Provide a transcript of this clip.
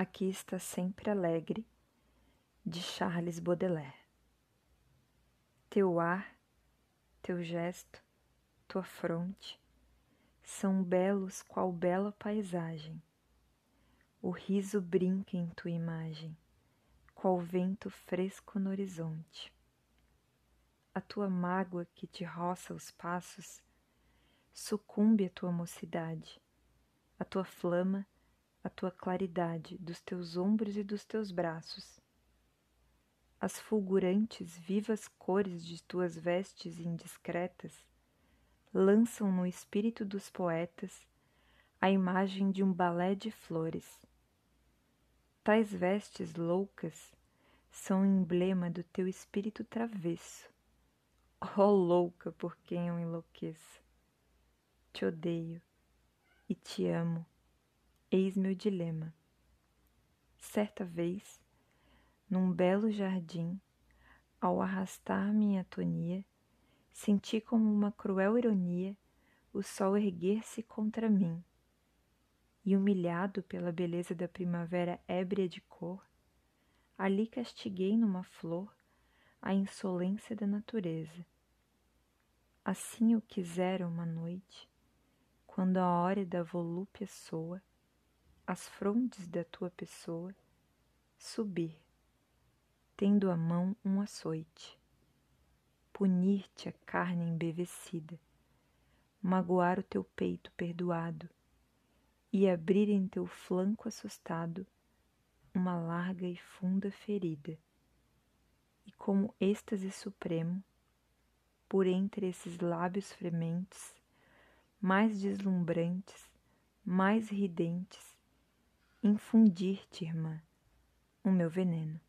Aqui está sempre alegre, de Charles Baudelaire. Teu ar, teu gesto, tua fronte são belos qual bela paisagem. O riso brinca em tua imagem, qual vento fresco no horizonte. A tua mágoa que te roça os passos, sucumbe a tua mocidade, a tua flama a tua claridade dos teus ombros e dos teus braços. As fulgurantes, vivas cores de tuas vestes indiscretas lançam no espírito dos poetas a imagem de um balé de flores. Tais vestes loucas são emblema do teu espírito travesso. Oh louca por quem eu enlouqueço! Te odeio e te amo Eis meu dilema. Certa vez, num belo jardim, ao arrastar minha atonia, senti como uma cruel ironia o sol erguer-se contra mim. E humilhado pela beleza da primavera ébria de cor, ali castiguei numa flor a insolência da natureza. Assim eu quisera uma noite, quando a hora da volúpia soa, as frondes da tua pessoa, subir, tendo à mão um açoite, punir-te a carne embevecida, magoar o teu peito perdoado e abrir em teu flanco assustado uma larga e funda ferida. E como êxtase supremo, por entre esses lábios frementes, mais deslumbrantes, mais ridentes, infundir-te, irmã, o meu veneno.